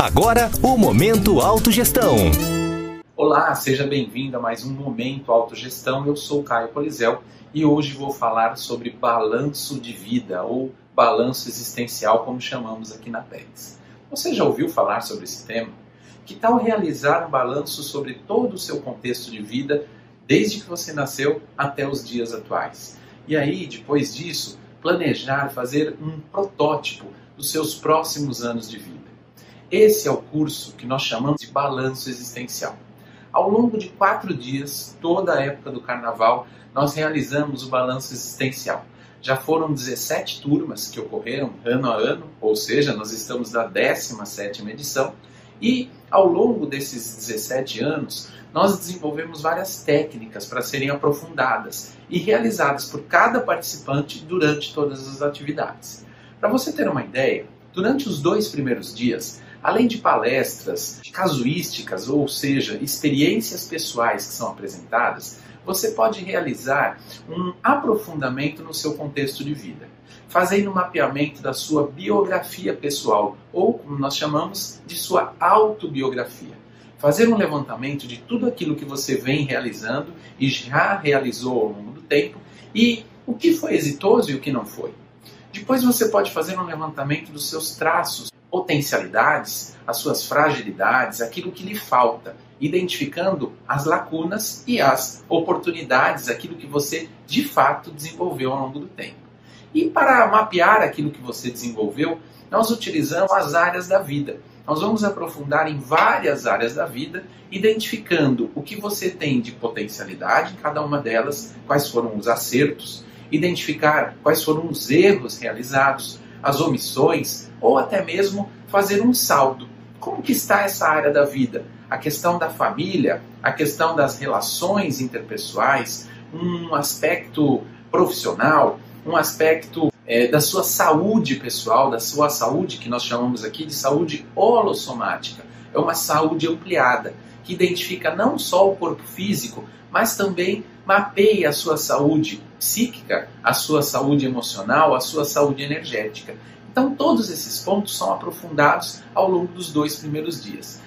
Agora, o Momento Autogestão. Olá, seja bem-vindo a mais um Momento Autogestão. Eu sou Caio Polizel e hoje vou falar sobre balanço de vida ou balanço existencial, como chamamos aqui na PEX. Você já ouviu falar sobre esse tema? Que tal realizar um balanço sobre todo o seu contexto de vida, desde que você nasceu até os dias atuais? E aí, depois disso, planejar, fazer um protótipo dos seus próximos anos de vida. Esse é o curso que nós chamamos de balanço existencial. Ao longo de quatro dias, toda a época do carnaval, nós realizamos o balanço existencial. Já foram 17 turmas que ocorreram ano a ano, ou seja, nós estamos na 17 edição, e ao longo desses 17 anos, nós desenvolvemos várias técnicas para serem aprofundadas e realizadas por cada participante durante todas as atividades. Para você ter uma ideia, durante os dois primeiros dias, além de palestras, casuísticas, ou seja, experiências pessoais que são apresentadas, você pode realizar um aprofundamento no seu contexto de vida, fazendo um mapeamento da sua biografia pessoal, ou como nós chamamos de sua autobiografia. Fazer um levantamento de tudo aquilo que você vem realizando e já realizou ao longo do tempo e o que foi exitoso e o que não foi. Depois você pode fazer um levantamento dos seus traços, potencialidades, as suas fragilidades, aquilo que lhe falta, identificando as lacunas e as oportunidades, aquilo que você de fato desenvolveu ao longo do tempo. E para mapear aquilo que você desenvolveu, nós utilizamos as áreas da vida. Nós vamos aprofundar em várias áreas da vida, identificando o que você tem de potencialidade em cada uma delas, quais foram os acertos, identificar quais foram os erros realizados, as omissões ou até mesmo fazer um saldo. Como que está essa área da vida? A questão da família, a questão das relações interpessoais, um aspecto profissional, um aspecto é, da sua saúde pessoal, da sua saúde que nós chamamos aqui de saúde holossomática. É uma saúde ampliada que identifica não só o corpo físico, mas também mapeia a sua saúde psíquica, a sua saúde emocional, a sua saúde energética. Então, todos esses pontos são aprofundados ao longo dos dois primeiros dias.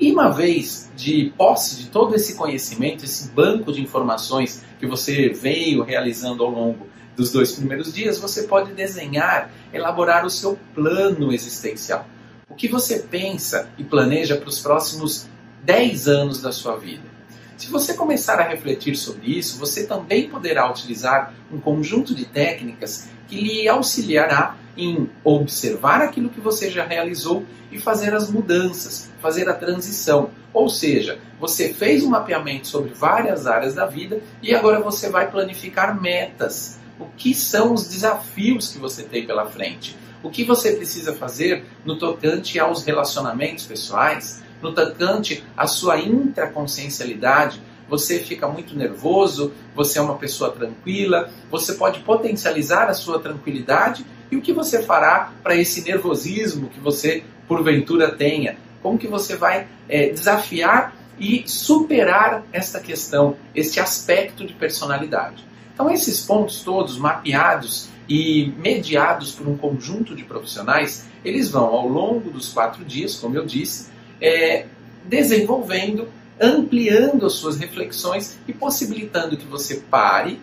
E uma vez de posse de todo esse conhecimento, esse banco de informações que você veio realizando ao longo dos dois primeiros dias, você pode desenhar, elaborar o seu plano existencial. O que você pensa e planeja para os próximos 10 anos da sua vida. Se você começar a refletir sobre isso, você também poderá utilizar um conjunto de técnicas que lhe auxiliará em observar aquilo que você já realizou e fazer as mudanças, fazer a transição. Ou seja, você fez um mapeamento sobre várias áreas da vida e agora você vai planificar metas. O que são os desafios que você tem pela frente? O que você precisa fazer no tocante aos relacionamentos pessoais, no tocante à sua intraconsciencialidade, você fica muito nervoso, você é uma pessoa tranquila, você pode potencializar a sua tranquilidade e o que você fará para esse nervosismo que você porventura tenha? Como que você vai é, desafiar e superar esta questão, este aspecto de personalidade? Então esses pontos todos mapeados e mediados por um conjunto de profissionais, eles vão ao longo dos quatro dias, como eu disse, é, desenvolvendo, ampliando as suas reflexões e possibilitando que você pare,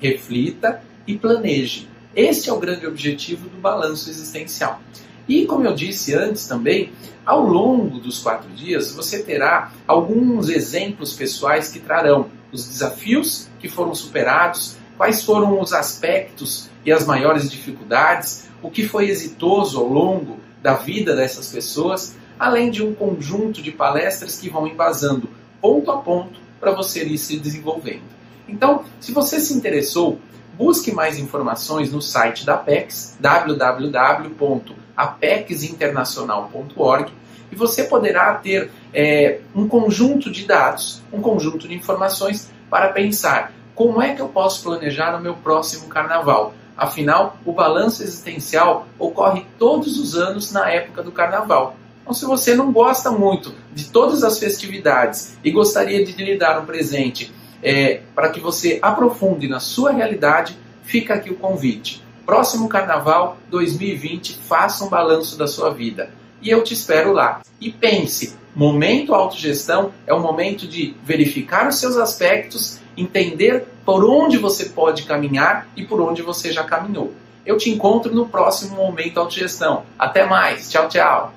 reflita e planeje. Este é o grande objetivo do balanço existencial. E como eu disse antes também, ao longo dos quatro dias você terá alguns exemplos pessoais que trarão os desafios que foram superados, quais foram os aspectos e as maiores dificuldades, o que foi exitoso ao longo da vida dessas pessoas, além de um conjunto de palestras que vão embasando ponto a ponto para você ir se desenvolvendo. Então, se você se interessou, busque mais informações no site da Apex, www.apexinternacional.org, e você poderá ter é, um conjunto de dados, um conjunto de informações para pensar como é que eu posso planejar o meu próximo carnaval. Afinal, o balanço existencial ocorre todos os anos na época do carnaval. Então, se você não gosta muito de todas as festividades e gostaria de lhe dar um presente é, para que você aprofunde na sua realidade, fica aqui o convite. Próximo Carnaval 2020, faça um balanço da sua vida. e eu te espero lá. E pense, momento autogestão é o momento de verificar os seus aspectos, entender por onde você pode caminhar e por onde você já caminhou. Eu te encontro no próximo Momento Autogestão. Até mais. Tchau, tchau.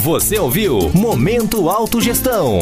Você ouviu Momento Autogestão.